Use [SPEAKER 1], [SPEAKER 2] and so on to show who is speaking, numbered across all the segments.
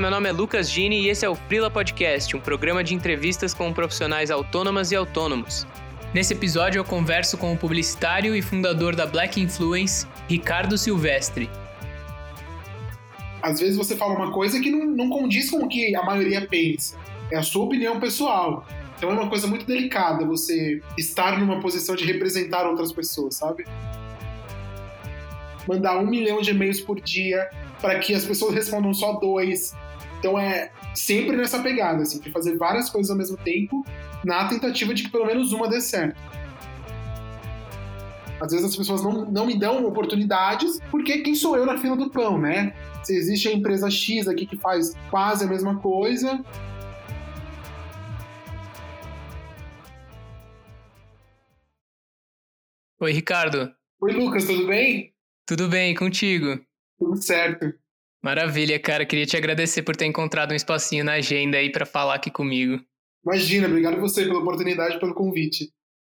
[SPEAKER 1] Meu nome é Lucas Gini e esse é o Frila Podcast, um programa de entrevistas com profissionais autônomas e autônomos. Nesse episódio eu converso com o publicitário e fundador da Black Influence, Ricardo Silvestre.
[SPEAKER 2] Às vezes você fala uma coisa que não, não condiz com o que a maioria pensa. É a sua opinião pessoal. Então é uma coisa muito delicada você estar numa posição de representar outras pessoas, sabe? Mandar um milhão de e-mails por dia para que as pessoas respondam só dois. Então é sempre nessa pegada, assim, de fazer várias coisas ao mesmo tempo, na tentativa de que pelo menos uma dê certo. Às vezes as pessoas não, não me dão oportunidades, porque quem sou eu na fila do pão, né? Se existe a empresa X aqui que faz quase a mesma coisa.
[SPEAKER 1] Oi, Ricardo.
[SPEAKER 2] Oi, Lucas, tudo bem?
[SPEAKER 1] Tudo bem, contigo?
[SPEAKER 2] Tudo certo.
[SPEAKER 1] Maravilha, cara. Queria te agradecer por ter encontrado um espacinho na agenda aí para falar aqui comigo.
[SPEAKER 2] Imagina, obrigado você pela oportunidade e pelo convite.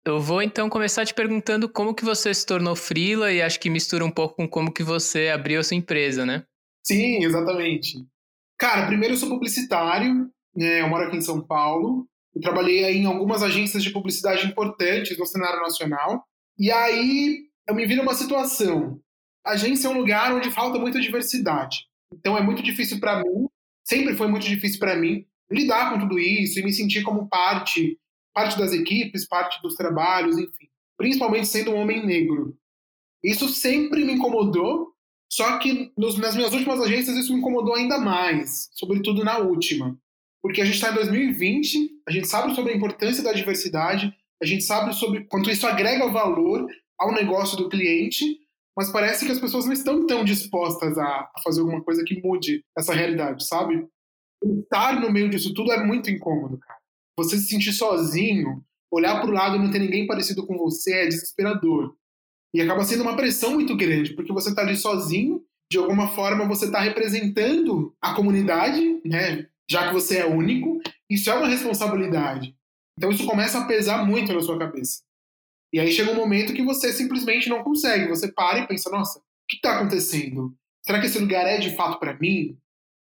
[SPEAKER 1] Eu vou então começar te perguntando como que você se tornou frila e acho que mistura um pouco com como que você abriu a sua empresa, né?
[SPEAKER 2] Sim, exatamente. Cara, primeiro eu sou publicitário, né? eu moro aqui em São Paulo. Eu trabalhei em algumas agências de publicidade importantes no cenário nacional. E aí eu me vi numa situação. A agência é um lugar onde falta muita diversidade. Então é muito difícil para mim, sempre foi muito difícil para mim lidar com tudo isso e me sentir como parte, parte das equipes, parte dos trabalhos, enfim. Principalmente sendo um homem negro. Isso sempre me incomodou, só que nos, nas minhas últimas agências isso me incomodou ainda mais, sobretudo na última. Porque a gente está em 2020, a gente sabe sobre a importância da diversidade, a gente sabe sobre quanto isso agrega valor ao negócio do cliente, mas parece que as pessoas não estão tão dispostas a, fazer alguma coisa que mude essa realidade, sabe? Estar no meio disso tudo é muito incômodo, cara. Você se sentir sozinho, olhar para o lado e não ter ninguém parecido com você é desesperador. E acaba sendo uma pressão muito grande, porque você está ali sozinho, de alguma forma você está representando a comunidade, né? Já que você é único, isso é uma responsabilidade. Então isso começa a pesar muito na sua cabeça. E aí chega um momento que você simplesmente não consegue. Você para e pensa: nossa, o que está acontecendo? Será que esse lugar é de fato para mim?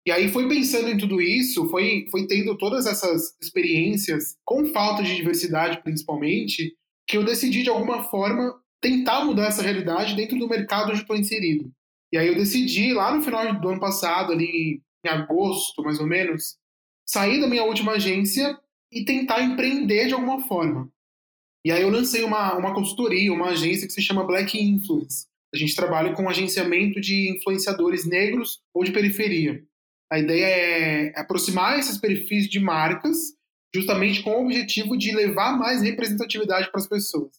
[SPEAKER 2] E aí foi pensando em tudo isso, foi, foi tendo todas essas experiências, com falta de diversidade principalmente, que eu decidi de alguma forma tentar mudar essa realidade dentro do mercado onde estou inserido. E aí eu decidi, lá no final do ano passado, ali em agosto mais ou menos, sair da minha última agência e tentar empreender de alguma forma. E aí eu lancei uma, uma consultoria, uma agência que se chama Black Influence. A gente trabalha com agenciamento de influenciadores negros ou de periferia. A ideia é aproximar esses perfis de marcas justamente com o objetivo de levar mais representatividade para as pessoas.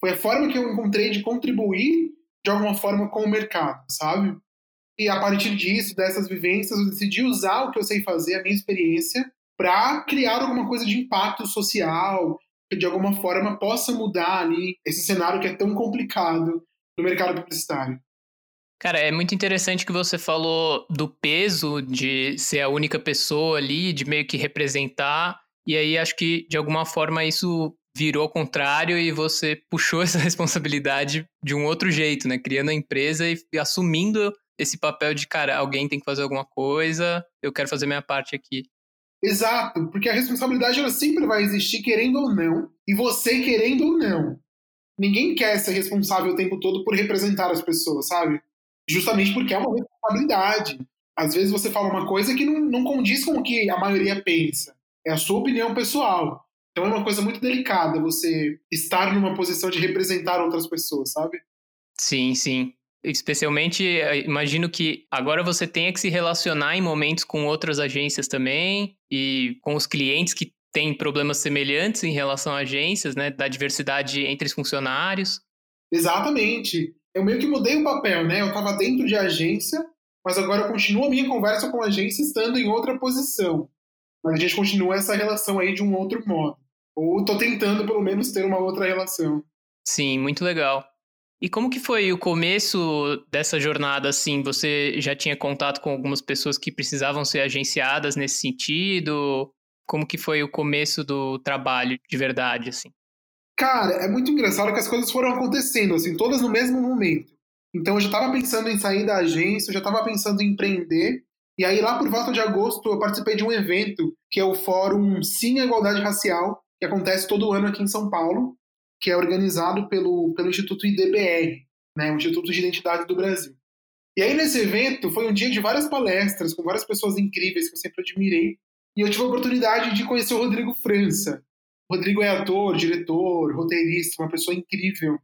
[SPEAKER 2] Foi a forma que eu encontrei de contribuir de alguma forma com o mercado, sabe? E a partir disso, dessas vivências, eu decidi usar o que eu sei fazer, a minha experiência, para criar alguma coisa de impacto social, que de alguma forma possa mudar ali esse cenário que é tão complicado no mercado publicitário.
[SPEAKER 1] Cara, é muito interessante que você falou do peso de ser a única pessoa ali, de meio que representar, e aí acho que de alguma forma isso virou ao contrário e você puxou essa responsabilidade de um outro jeito, né? Criando a empresa e assumindo esse papel de, cara, alguém tem que fazer alguma coisa, eu quero fazer minha parte aqui.
[SPEAKER 2] Exato, porque a responsabilidade ela sempre vai existir, querendo ou não, e você querendo ou não. Ninguém quer ser responsável o tempo todo por representar as pessoas, sabe? Justamente porque é uma responsabilidade. Às vezes você fala uma coisa que não, não condiz com o que a maioria pensa. É a sua opinião pessoal. Então é uma coisa muito delicada você estar numa posição de representar outras pessoas, sabe?
[SPEAKER 1] Sim, sim. Especialmente, eh, imagino que agora você tenha que se relacionar em momentos com outras agências também e com os clientes que têm problemas semelhantes em relação a agências, né? Da diversidade entre os funcionários.
[SPEAKER 2] Exatamente. Eu meio que mudei o papel, né? Eu estava dentro de agência, mas agora eu continuo a minha conversa com a agência estando em outra posição. Mas a gente continua essa relação aí de um outro modo. Ou estou tentando, pelo menos, ter uma outra relação.
[SPEAKER 1] Sim, muito legal. E como que foi o começo dessa jornada, assim? Você já tinha contato com algumas pessoas que precisavam ser agenciadas nesse sentido? Como que foi o começo do trabalho de verdade, assim?
[SPEAKER 2] Cara, é muito engraçado que as coisas foram acontecendo, assim, todas no mesmo momento. Então eu já estava pensando em sair da agência, eu já estava pensando em empreender, E aí, lá por volta de agosto, eu participei de um evento que é o Fórum Sim à Igualdade Racial, que acontece todo ano aqui em São Paulo, que é organizado pelo, pelo Instituto IDBR, né, o Instituto de Identidade do Brasil. E aí, nesse evento, foi um dia de várias palestras, com várias pessoas incríveis que eu sempre admirei. E eu tive a oportunidade de conhecer o Rodrigo França. O Rodrigo é ator, diretor, roteirista, uma pessoa incrível.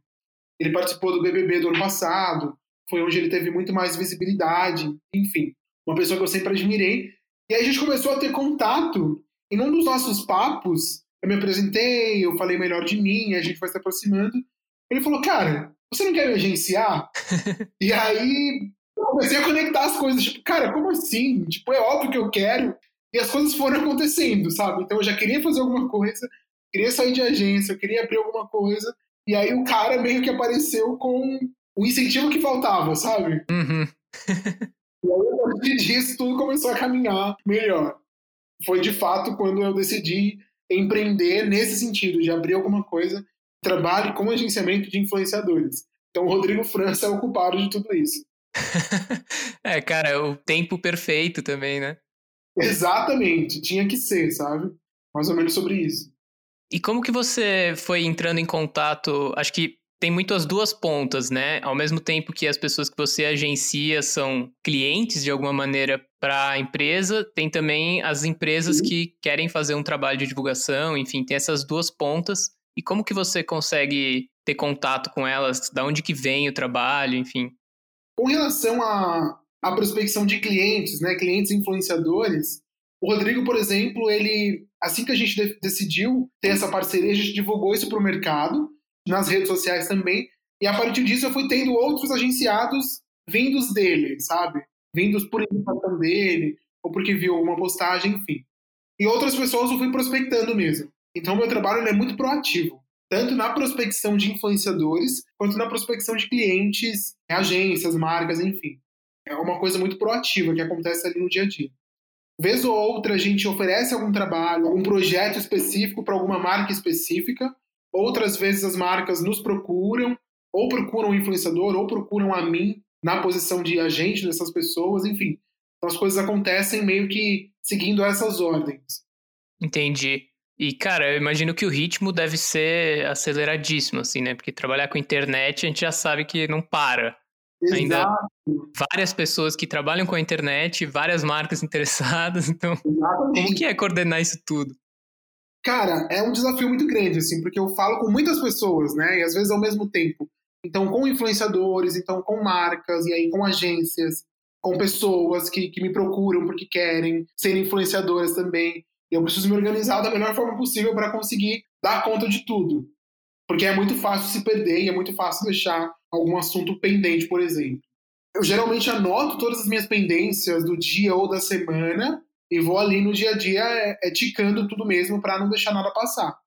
[SPEAKER 2] Ele participou do BBB do ano passado, foi onde ele teve muito mais visibilidade, enfim, uma pessoa que eu sempre admirei. E aí a gente começou a ter contato, e num dos nossos papos, eu me apresentei, eu falei melhor de mim, a gente foi se aproximando. Ele falou, cara, você não quer me agenciar? e aí eu comecei a conectar as coisas, tipo, cara, como assim? Tipo, é óbvio que eu quero. E as coisas foram acontecendo, sabe? Então eu já queria fazer alguma coisa, queria sair de agência, eu queria abrir alguma coisa. E aí o cara meio que apareceu com o incentivo que faltava, sabe?
[SPEAKER 1] Uhum.
[SPEAKER 2] e aí, a partir disso, tudo começou a caminhar melhor. Foi de fato quando eu decidi empreender nesse sentido, de abrir alguma coisa, trabalhe com agenciamento de influenciadores. Então, o Rodrigo França é o culpado de tudo isso.
[SPEAKER 1] é, cara, o tempo perfeito também, né?
[SPEAKER 2] Exatamente, tinha que ser, sabe? Mais ou menos sobre isso.
[SPEAKER 1] E como que você foi entrando em contato? Acho que tem muito as duas pontas, né? Ao mesmo tempo que as pessoas que você agencia são clientes de alguma maneira para a empresa, tem também as empresas que querem fazer um trabalho de divulgação, enfim, tem essas duas pontas. E como que você consegue ter contato com elas? Da onde que vem o trabalho, enfim?
[SPEAKER 2] Com relação à, à prospecção de clientes, né, clientes influenciadores, o Rodrigo, por exemplo, ele assim que a gente de decidiu ter essa parceria, a gente divulgou isso para o mercado, nas redes sociais também, e a partir disso eu fui tendo outros agenciados vindos dele, sabe? Vindos por indicação dele, ou porque viu uma postagem, enfim. E outras pessoas eu fui prospectando mesmo. Então meu trabalho é muito proativo tanto na prospecção de influenciadores, quanto na prospecção de clientes, agências, marcas, enfim. É uma coisa muito proativa que acontece ali no dia a dia. Vez ou outra, a gente oferece algum trabalho, algum projeto específico para alguma marca específica. Outras vezes, as marcas nos procuram, ou procuram o influenciador, ou procuram a mim na posição de agente dessas pessoas, enfim. Então, as coisas acontecem meio que seguindo essas ordens.
[SPEAKER 1] Entendi. E, cara, eu imagino que o ritmo deve ser aceleradíssimo, assim, né? Porque trabalhar com internet a gente já sabe que não para.
[SPEAKER 2] Exato.
[SPEAKER 1] Ainda várias pessoas que trabalham com a internet, várias marcas interessadas, então
[SPEAKER 2] Exatamente.
[SPEAKER 1] como que é coordenar isso tudo?
[SPEAKER 2] Cara, é um desafio muito grande, assim, porque eu falo com muitas pessoas, né? E às vezes ao mesmo tempo. Então, com influenciadores, então com marcas, e aí com agências, com pessoas que, que me procuram porque querem ser influenciadoras também. E eu preciso me organizar da melhor forma possível para conseguir dar conta de tudo. Porque é muito fácil se perder e é muito fácil deixar algum assunto pendente, por exemplo. Eu geralmente anoto todas as minhas pendências do dia ou da semana e vou ali no dia a dia é, é ticando tudo mesmo para não deixar nada passar.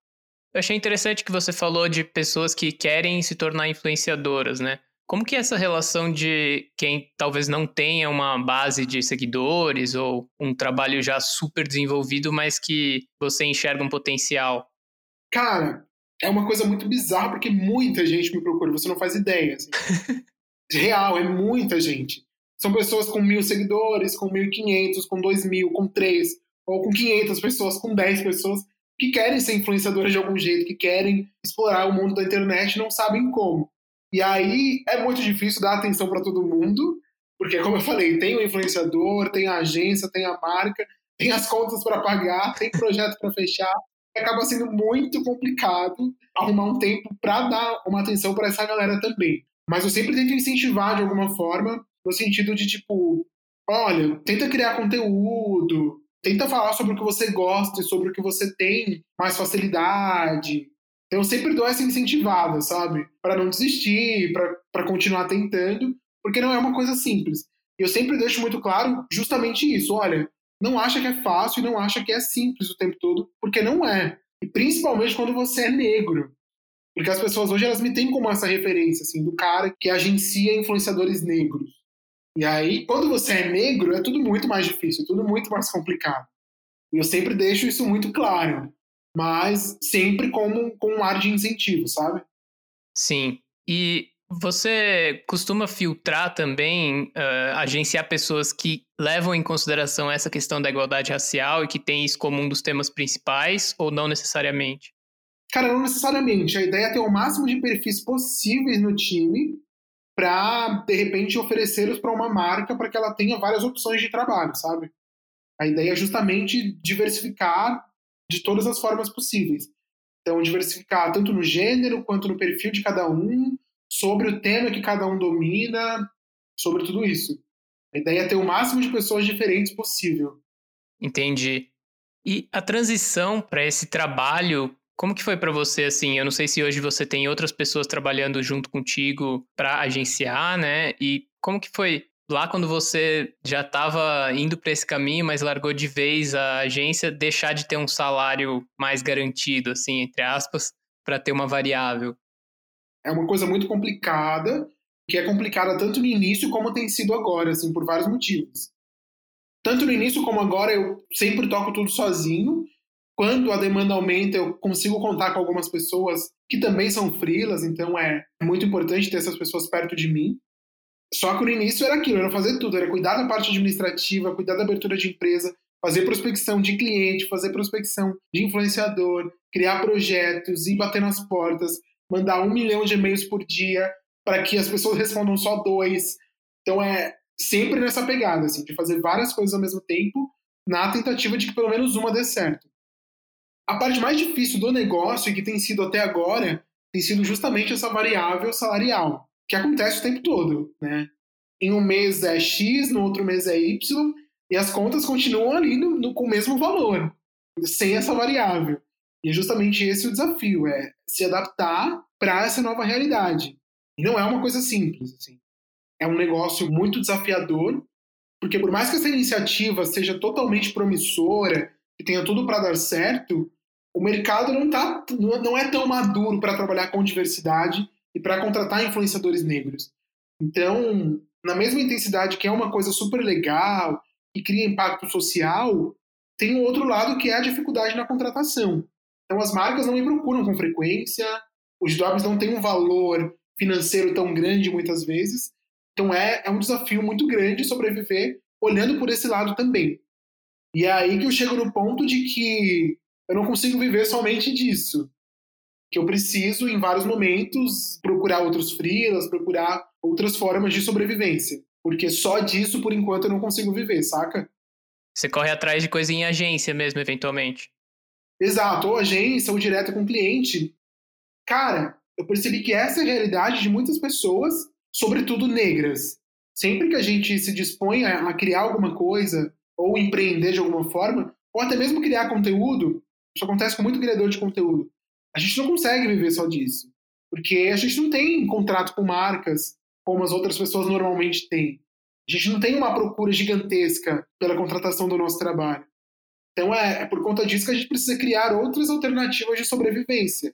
[SPEAKER 1] Eu achei interessante que você falou de pessoas que querem se tornar influenciadoras, né? Como que é essa relação de quem talvez não tenha uma base de seguidores ou um trabalho já super desenvolvido, mas que você enxerga um potencial?
[SPEAKER 2] Cara, é uma coisa muito bizarra porque muita gente me procura, você não faz ideia. Assim. Real, é muita gente. São pessoas com mil seguidores, com mil e quinhentos, com dois mil, com três, ou com quinhentas pessoas, com dez pessoas, que querem ser influenciadoras de algum jeito, que querem explorar o mundo da internet não sabem como. E aí é muito difícil dar atenção para todo mundo, porque, como eu falei, tem o influenciador, tem a agência, tem a marca, tem as contas para pagar, tem projeto para fechar. Acaba sendo muito complicado arrumar um tempo para dar uma atenção para essa galera também. Mas eu sempre tento incentivar de alguma forma, no sentido de tipo, olha, tenta criar conteúdo, tenta falar sobre o que você gosta e sobre o que você tem mais facilidade, então, eu sempre dou essa incentivada, sabe? Para não desistir, para continuar tentando, porque não é uma coisa simples. Eu sempre deixo muito claro justamente isso. Olha, não acha que é fácil e não acha que é simples o tempo todo, porque não é. E principalmente quando você é negro. Porque as pessoas hoje elas me têm como essa referência, assim, do cara que agencia influenciadores negros. E aí, quando você é negro, é tudo muito mais difícil, é tudo muito mais complicado. E eu sempre deixo isso muito claro mas sempre com, com um ar de incentivo, sabe?
[SPEAKER 1] Sim. E Você costuma filtrar também, uh, agenciar pessoas que levam em consideração essa questão da igualdade racial e que tem isso como um dos temas principais, ou não necessariamente?
[SPEAKER 2] Cara, não necessariamente. A ideia é ter o máximo de perfis possíveis no time para, de repente, oferecê-los para uma marca para que ela tenha várias opções de trabalho, sabe? A ideia é justamente diversificar de todas as formas possíveis. Então, diversificar tanto no gênero quanto no perfil de cada um, sobre o tema que cada um domina, sobre tudo isso. A ideia é ter o máximo de pessoas diferentes possível.
[SPEAKER 1] Entendi. E a transição para esse trabalho, como que foi para você assim? Eu não sei se hoje você tem outras pessoas trabalhando junto contigo para agenciar, né? E como que foi lá quando você já estava indo para esse caminho, mas largou de vez a agência, deixar de ter um salário mais garantido, assim, entre aspas, para ter uma variável?
[SPEAKER 2] É uma coisa muito complicada, que é complicada tanto no início como tem sido agora, assim, por vários motivos. Tanto no início como agora, eu sempre toco tudo sozinho. Quando a demanda aumenta, eu consigo contar com algumas pessoas que também são frilas, então é muito importante ter essas pessoas perto de mim. Só que no início era aquilo, era fazer tudo, era cuidar da parte administrativa, cuidar da abertura de empresa, fazer prospecção de cliente, fazer prospecção de influenciador, criar projetos, ir bater nas portas, mandar um milhão de e-mails por dia para que as pessoas respondam só dois. Então é sempre nessa pegada, assim, de fazer várias coisas ao mesmo tempo, na tentativa de que pelo menos uma dê certo. A parte mais difícil do negócio, e que tem sido até agora, tem sido justamente essa variável salarial que acontece o tempo todo, né? Em um mês é X, no outro mês é Y, e as contas continuam ali no, no, com o mesmo valor, sem essa variável. E é justamente esse o desafio, é se adaptar para essa nova realidade. E não é uma coisa simples, assim. É um negócio muito desafiador, porque por mais que essa iniciativa seja totalmente promissora, que tenha tudo para dar certo, o mercado não, tá, não é tão maduro para trabalhar com diversidade e para contratar influenciadores negros. Então, na mesma intensidade que é uma coisa super legal e cria impacto social, tem um outro lado que é a dificuldade na contratação. Então, as marcas não me procuram com frequência, os jobs não têm um valor financeiro tão grande muitas vezes. Então, é, é um desafio muito grande sobreviver olhando por esse lado também. E é aí que eu chego no ponto de que eu não consigo viver somente disso que eu preciso, em vários momentos, procurar outros freelas, procurar outras formas de sobrevivência. Porque só disso, por enquanto, eu não consigo viver, saca?
[SPEAKER 1] Você corre atrás de coisa em agência mesmo, eventualmente.
[SPEAKER 2] Exato, ou agência, ou direto com o cliente. Cara, eu percebi que essa é a realidade de muitas pessoas, sobretudo negras. Sempre que a gente se dispõe a criar alguma coisa, ou empreender de alguma forma, ou até mesmo criar conteúdo, isso acontece com muito criador de conteúdo a gente não consegue viver só disso. Porque a gente não tem contrato com marcas como as outras pessoas normalmente têm. A gente não tem uma procura gigantesca pela contratação do nosso trabalho. Então é, é por conta disso que a gente precisa criar outras alternativas de sobrevivência.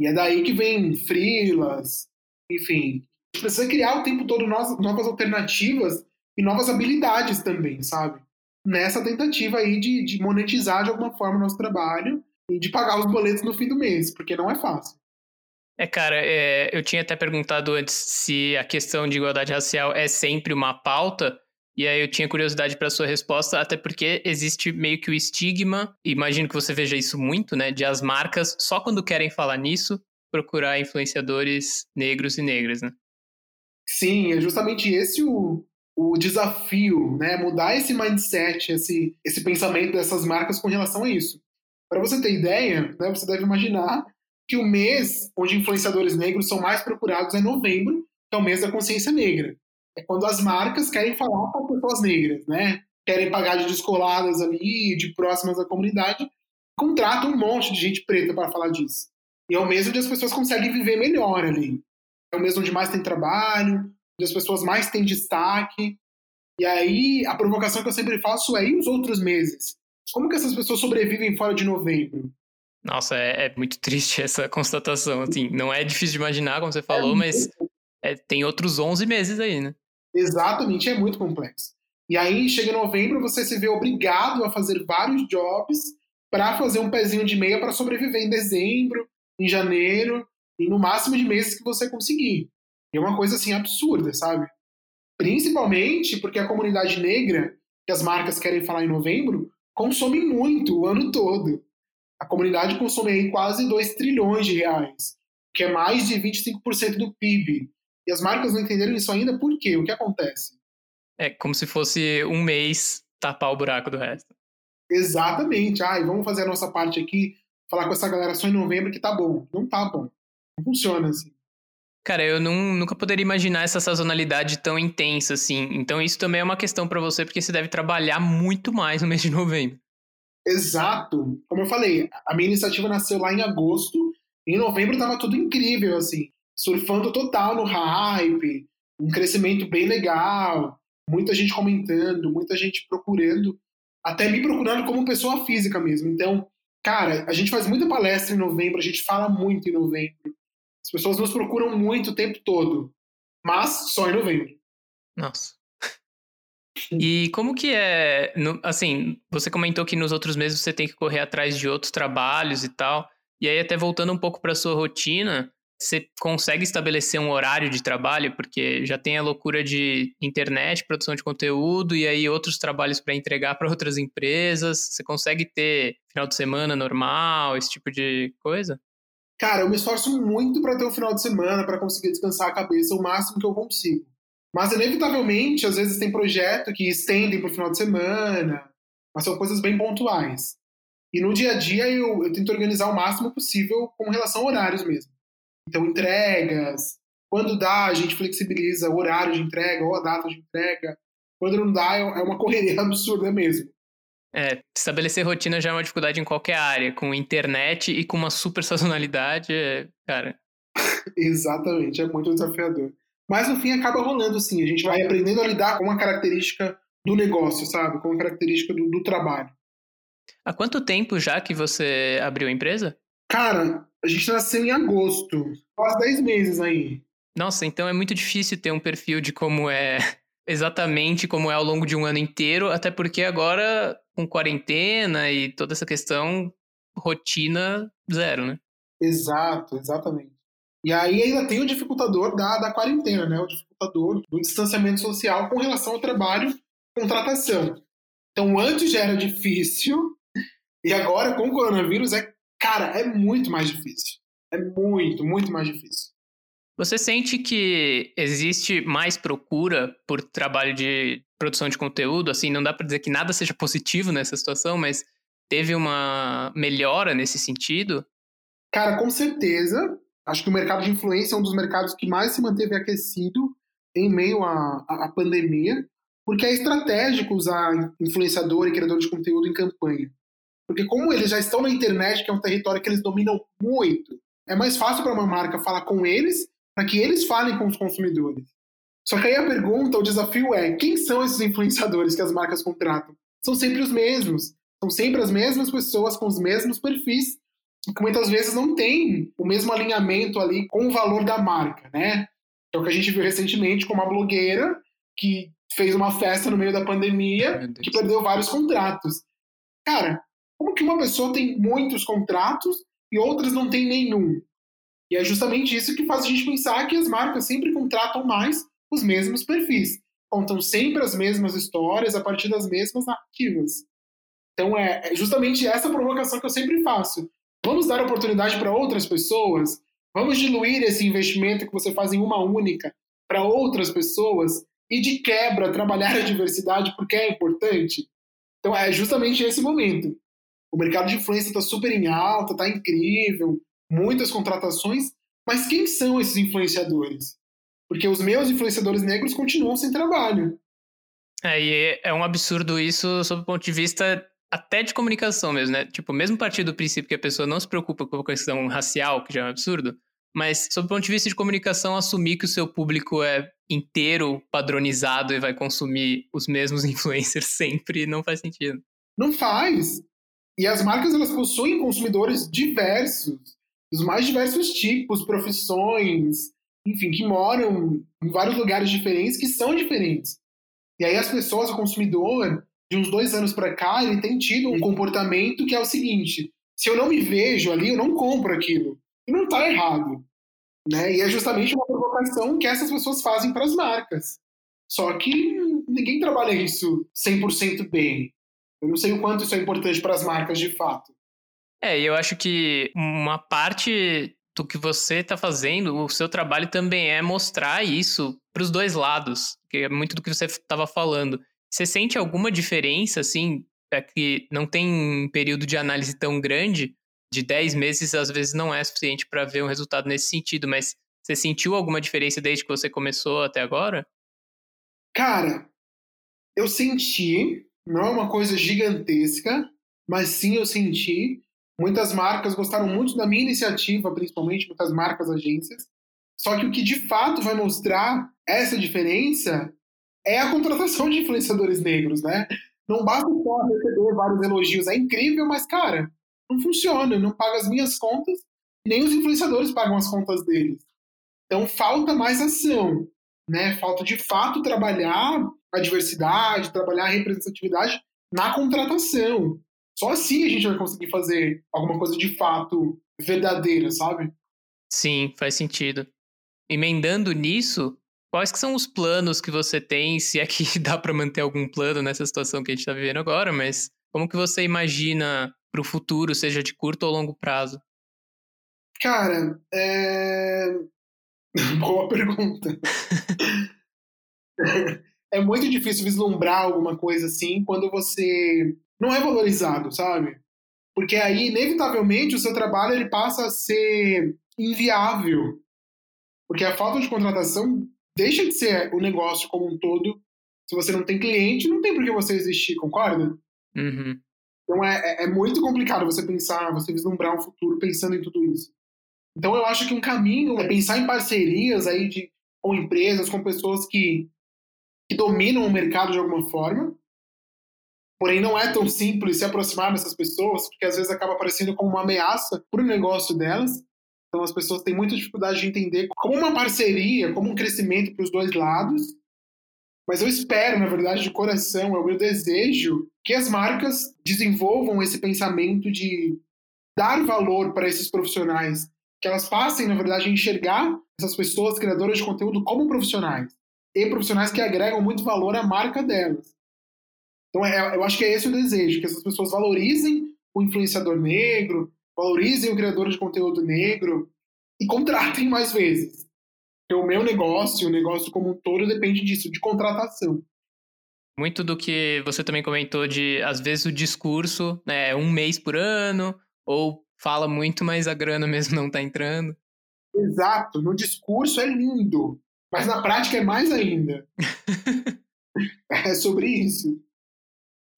[SPEAKER 2] E é daí que vem freelas, enfim. A gente precisa criar o tempo todo novas alternativas e novas habilidades também, sabe? Nessa tentativa aí de, de monetizar de alguma forma o nosso trabalho e de pagar os boletos no fim do mês, porque não é fácil.
[SPEAKER 1] É, cara, é, eu tinha até perguntado antes se a questão de igualdade racial é sempre uma pauta, e aí eu tinha curiosidade para sua resposta, até porque existe meio que o estigma, imagino que você veja isso muito, né, de as marcas, só quando querem falar nisso, procurar influenciadores negros e negras, né?
[SPEAKER 2] Sim, é justamente esse o, o desafio, né, mudar esse mindset, esse, esse pensamento dessas marcas com relação a isso. Para você ter ideia, né, você deve imaginar que o mês onde influenciadores negros são mais procurados é novembro, que é o mês da consciência negra. É quando as marcas querem falar com pessoas negras, né? Querem pagar de descoladas ali, de próximas à comunidade, contratam um monte de gente preta para falar disso. E é o mês onde as pessoas conseguem viver melhor ali. É o mês onde mais tem trabalho, onde as pessoas mais têm destaque. E aí, a provocação que eu sempre faço é: e os outros meses? Como que essas pessoas sobrevivem fora de novembro?
[SPEAKER 1] Nossa, é, é muito triste essa constatação. Assim, não é difícil de imaginar, como você falou, é mas é, tem outros 11 meses aí, né?
[SPEAKER 2] Exatamente, é muito complexo. E aí, chega em novembro, você se vê obrigado a fazer vários jobs para fazer um pezinho de meia para sobreviver em dezembro, em janeiro, e no máximo de meses que você conseguir. E é uma coisa assim absurda, sabe? Principalmente porque a comunidade negra, que as marcas querem falar em novembro, consome muito o ano todo. A comunidade consome aí quase 2 trilhões de reais, que é mais de 25% do PIB. E as marcas não entenderam isso ainda, por quê? O que acontece?
[SPEAKER 1] É como se fosse um mês tapar o buraco do resto.
[SPEAKER 2] Exatamente. Ah, e vamos fazer a nossa parte aqui, falar com essa galera só em novembro que tá bom. Não tá bom. Não funciona assim.
[SPEAKER 1] Cara, eu não, nunca poderia imaginar essa sazonalidade tão intensa assim. Então isso também é uma questão para você, porque você deve trabalhar muito mais no mês de novembro.
[SPEAKER 2] Exato. Como eu falei, a minha iniciativa nasceu lá em agosto. Em novembro tava tudo incrível, assim. Surfando total no hype. Um crescimento bem legal. Muita gente comentando, muita gente procurando. Até me procurando como pessoa física mesmo. Então, cara, a gente faz muita palestra em novembro, a gente fala muito em novembro pessoas nos procuram muito o tempo todo, mas só em novembro.
[SPEAKER 1] Nossa. E como que é, assim, você comentou que nos outros meses você tem que correr atrás de outros trabalhos e tal, e aí até voltando um pouco para sua rotina, você consegue estabelecer um horário de trabalho, porque já tem a loucura de internet, produção de conteúdo e aí outros trabalhos para entregar para outras empresas. Você consegue ter final de semana normal, esse tipo de coisa?
[SPEAKER 2] Cara, eu me esforço muito para ter um final de semana, para conseguir descansar a cabeça o máximo que eu consigo. Mas, inevitavelmente, às vezes tem projeto que estendem para o final de semana, mas são coisas bem pontuais. E no dia a dia eu, eu tento organizar o máximo possível com relação a horários mesmo. Então, entregas, quando dá, a gente flexibiliza o horário de entrega ou a data de entrega. Quando não dá, é, é uma correria absurda mesmo.
[SPEAKER 1] É, estabelecer rotina já é uma dificuldade em qualquer área, com internet e com uma super sazonalidade, é, cara.
[SPEAKER 2] Exatamente, é muito desafiador. Mas no fim acaba rolando sim, a gente vai aprendendo a lidar com uma característica do negócio, sabe? Com uma característica do, do trabalho.
[SPEAKER 1] Há quanto tempo já que você abriu a empresa?
[SPEAKER 2] Cara, a gente nasceu em agosto, quase 10 meses aí.
[SPEAKER 1] Nossa, então é muito difícil ter um perfil de como é exatamente como é ao longo de um ano inteiro, até porque agora com quarentena e toda essa questão, rotina zero, né?
[SPEAKER 2] Exato, exatamente. E aí ainda tem o dificultador da, da quarentena, né? O dificultador do distanciamento social com relação ao trabalho, contratação. Então antes já era difícil, e agora com o coronavírus é, cara, é muito mais difícil. É muito, muito mais difícil.
[SPEAKER 1] Você sente que existe mais procura por trabalho de produção de conteúdo? Assim, não dá para dizer que nada seja positivo nessa situação, mas teve uma melhora nesse sentido?
[SPEAKER 2] Cara, com certeza. Acho que o mercado de influência é um dos mercados que mais se manteve aquecido em meio à, à pandemia, porque é estratégico usar influenciador e criador de conteúdo em campanha. Porque como eles já estão na internet, que é um território que eles dominam muito, é mais fácil para uma marca falar com eles para que eles falem com os consumidores. Só que aí a pergunta, o desafio é: quem são esses influenciadores que as marcas contratam? São sempre os mesmos. São sempre as mesmas pessoas com os mesmos perfis, que muitas vezes não têm o mesmo alinhamento ali com o valor da marca, né? É o que a gente viu recentemente com uma blogueira que fez uma festa no meio da pandemia que perdeu vários contratos. Cara, como que uma pessoa tem muitos contratos e outras não tem nenhum? E é justamente isso que faz a gente pensar que as marcas sempre contratam mais os mesmos perfis. Contam sempre as mesmas histórias a partir das mesmas narrativas. Então é, é justamente essa provocação que eu sempre faço. Vamos dar oportunidade para outras pessoas? Vamos diluir esse investimento que você faz em uma única para outras pessoas? E de quebra, trabalhar a diversidade porque é importante? Então é justamente esse momento. O mercado de influência está super em alta, está incrível, muitas contratações, mas quem são esses influenciadores? Porque os meus influenciadores negros continuam sem trabalho.
[SPEAKER 1] É, e é um absurdo isso sob o ponto de vista até de comunicação mesmo, né? Tipo, mesmo partir do princípio que a pessoa não se preocupa com a questão racial, que já é um absurdo, mas sob o ponto de vista de comunicação, assumir que o seu público é inteiro padronizado e vai consumir os mesmos influencers sempre não faz sentido.
[SPEAKER 2] Não faz. E as marcas elas possuem consumidores diversos dos mais diversos tipos, profissões, enfim, que moram em vários lugares diferentes, que são diferentes. E aí as pessoas, o consumidor, de uns dois anos para cá, ele tem tido um comportamento que é o seguinte: se eu não me vejo ali, eu não compro aquilo. E não está errado. Né? E é justamente uma provocação que essas pessoas fazem para as marcas. Só que ninguém trabalha isso 100% bem. Eu não sei o quanto isso é importante para as marcas de fato.
[SPEAKER 1] É, eu acho que uma parte do que você está fazendo, o seu trabalho também é mostrar isso para os dois lados, que é muito do que você estava falando. Você sente alguma diferença, assim, é que não tem um período de análise tão grande, de 10 meses às vezes não é suficiente para ver um resultado nesse sentido, mas você sentiu alguma diferença desde que você começou até agora?
[SPEAKER 2] Cara, eu senti, não é uma coisa gigantesca, mas sim eu senti. Muitas marcas gostaram muito da minha iniciativa, principalmente muitas marcas, agências. Só que o que de fato vai mostrar essa diferença é a contratação de influenciadores negros, né? Não basta só receber vários elogios, é incrível, mas, cara, não funciona, não paga as minhas contas, nem os influenciadores pagam as contas deles. Então falta mais ação, né? Falta de fato trabalhar a diversidade, trabalhar a representatividade na contratação. Só assim a gente vai conseguir fazer alguma coisa de fato verdadeira, sabe?
[SPEAKER 1] Sim, faz sentido. Emendando nisso, quais que são os planos que você tem, se é que dá para manter algum plano nessa situação que a gente está vivendo agora, mas como que você imagina para o futuro, seja de curto ou longo prazo?
[SPEAKER 2] Cara, é... Boa pergunta. é muito difícil vislumbrar alguma coisa assim quando você não é valorizado, sabe? Porque aí, inevitavelmente, o seu trabalho ele passa a ser inviável. Porque a falta de contratação deixa de ser o negócio como um todo. Se você não tem cliente, não tem por que você existir, concorda?
[SPEAKER 1] Uhum.
[SPEAKER 2] Então é, é, é muito complicado você pensar, você vislumbrar um futuro pensando em tudo isso. Então eu acho que um caminho é pensar em parcerias aí de, com empresas, com pessoas que, que dominam o mercado de alguma forma. Porém, não é tão simples se aproximar dessas pessoas, porque às vezes acaba aparecendo como uma ameaça para o negócio delas. Então as pessoas têm muita dificuldade de entender como uma parceria, como um crescimento para os dois lados. Mas eu espero, na verdade, de coração, é o meu desejo que as marcas desenvolvam esse pensamento de dar valor para esses profissionais, que elas passem, na verdade, a enxergar essas pessoas criadoras de conteúdo como profissionais e profissionais que agregam muito valor à marca delas. Então, é, eu acho que é esse o desejo, que essas pessoas valorizem o influenciador negro, valorizem o criador de conteúdo negro e contratem mais vezes. Porque o meu negócio, o negócio como um todo, depende disso, de contratação.
[SPEAKER 1] Muito do que você também comentou de, às vezes, o discurso, né, é um mês por ano, ou fala muito, mas a grana mesmo não está entrando.
[SPEAKER 2] Exato, no discurso é lindo, mas na prática é mais ainda. é sobre isso.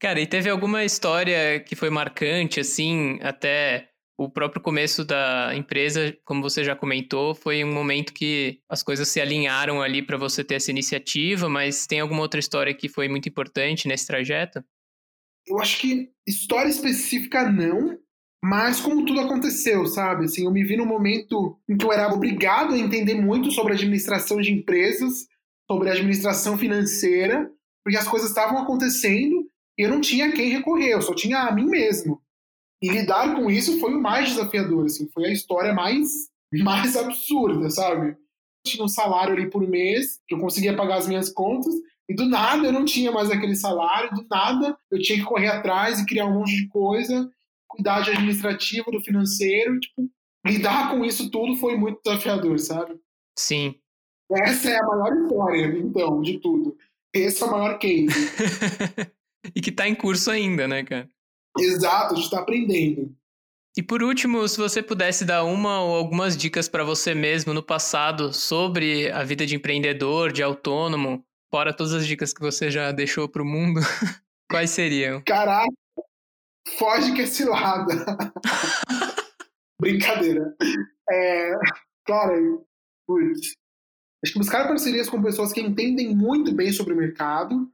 [SPEAKER 1] Cara, e teve alguma história que foi marcante, assim, até o próprio começo da empresa, como você já comentou, foi um momento que as coisas se alinharam ali para você ter essa iniciativa, mas tem alguma outra história que foi muito importante nesse trajeto?
[SPEAKER 2] Eu acho que história específica não, mas como tudo aconteceu, sabe? Assim, eu me vi num momento em que eu era obrigado a entender muito sobre administração de empresas, sobre administração financeira, porque as coisas estavam acontecendo eu não tinha quem recorrer, eu só tinha a mim mesmo. E lidar com isso foi o mais desafiador, assim, foi a história mais, mais absurda, sabe? tinha um salário ali por mês, que eu conseguia pagar as minhas contas, e do nada eu não tinha mais aquele salário, do nada eu tinha que correr atrás e criar um monte de coisa, cuidar de administrativo, do financeiro, tipo, lidar com isso tudo foi muito desafiador, sabe?
[SPEAKER 1] Sim.
[SPEAKER 2] Essa é a maior história, então, de tudo. Esse é o maior case.
[SPEAKER 1] e que tá em curso ainda, né, cara?
[SPEAKER 2] Exato, a gente está aprendendo.
[SPEAKER 1] E por último, se você pudesse dar uma ou algumas dicas para você mesmo no passado sobre a vida de empreendedor, de autônomo, fora todas as dicas que você já deixou para o mundo, quais seriam?
[SPEAKER 2] Caraca, foge que é cilada. Brincadeira. É, cara, putz. Acho que buscar parcerias com pessoas que entendem muito bem sobre o mercado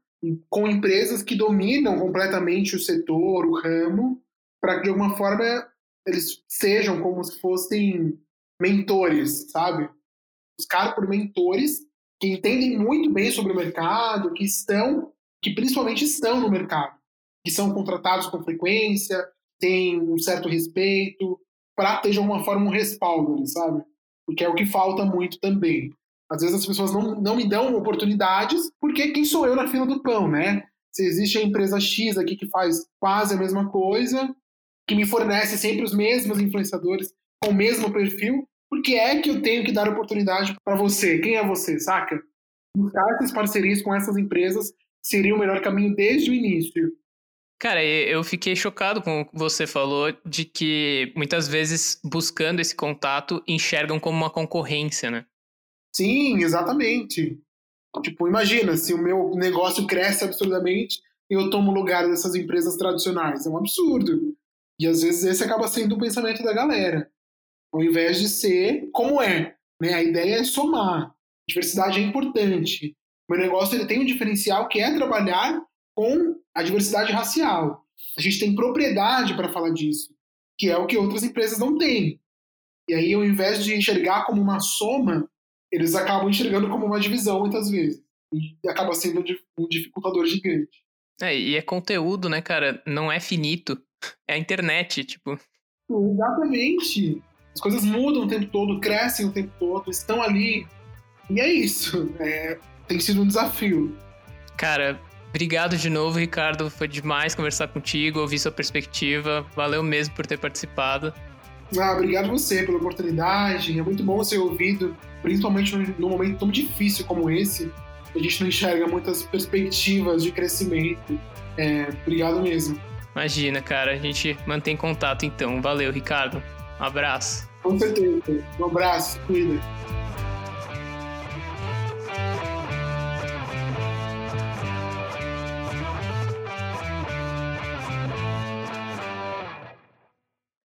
[SPEAKER 2] com empresas que dominam completamente o setor, o ramo, para que de alguma forma eles sejam como se fossem mentores, sabe? Buscar por mentores que entendem muito bem sobre o mercado, que estão, que principalmente estão no mercado, que são contratados com frequência, têm um certo respeito, para ter de alguma forma um respaldo, sabe? porque é o que falta muito também. Às vezes as pessoas não, não me dão oportunidades, porque quem sou eu na fila do pão, né? Se existe a empresa X aqui que faz quase a mesma coisa, que me fornece sempre os mesmos influenciadores com o mesmo perfil, por que é que eu tenho que dar oportunidade para você? Quem é você, saca? Buscar essas parcerias com essas empresas seria o melhor caminho desde o início.
[SPEAKER 1] Cara, eu fiquei chocado com o que você falou de que muitas vezes buscando esse contato enxergam como uma concorrência, né?
[SPEAKER 2] Sim, exatamente. Tipo, imagina, se o meu negócio cresce absurdamente e eu tomo lugar dessas empresas tradicionais. É um absurdo. E às vezes esse acaba sendo o pensamento da galera. Ao invés de ser como é. Né? A ideia é somar. Diversidade é importante. Meu negócio ele tem um diferencial que é trabalhar com a diversidade racial. A gente tem propriedade para falar disso, que é o que outras empresas não têm. E aí, ao invés de enxergar como uma soma, eles acabam enxergando como uma divisão muitas vezes. E acaba sendo um dificultador gigante.
[SPEAKER 1] É, e é conteúdo, né, cara? Não é finito. É a internet, tipo.
[SPEAKER 2] Exatamente. As coisas mudam o tempo todo, crescem o tempo todo, estão ali. E é isso. É, tem sido um desafio.
[SPEAKER 1] Cara, obrigado de novo, Ricardo. Foi demais conversar contigo, ouvir sua perspectiva. Valeu mesmo por ter participado.
[SPEAKER 2] Ah, obrigado você pela oportunidade. É muito bom ser ouvido, principalmente num momento tão difícil como esse. A gente não enxerga muitas perspectivas de crescimento. É, obrigado mesmo.
[SPEAKER 1] Imagina, cara. A gente mantém contato então. Valeu, Ricardo. Um abraço.
[SPEAKER 2] Com certeza. Um abraço. Cuida.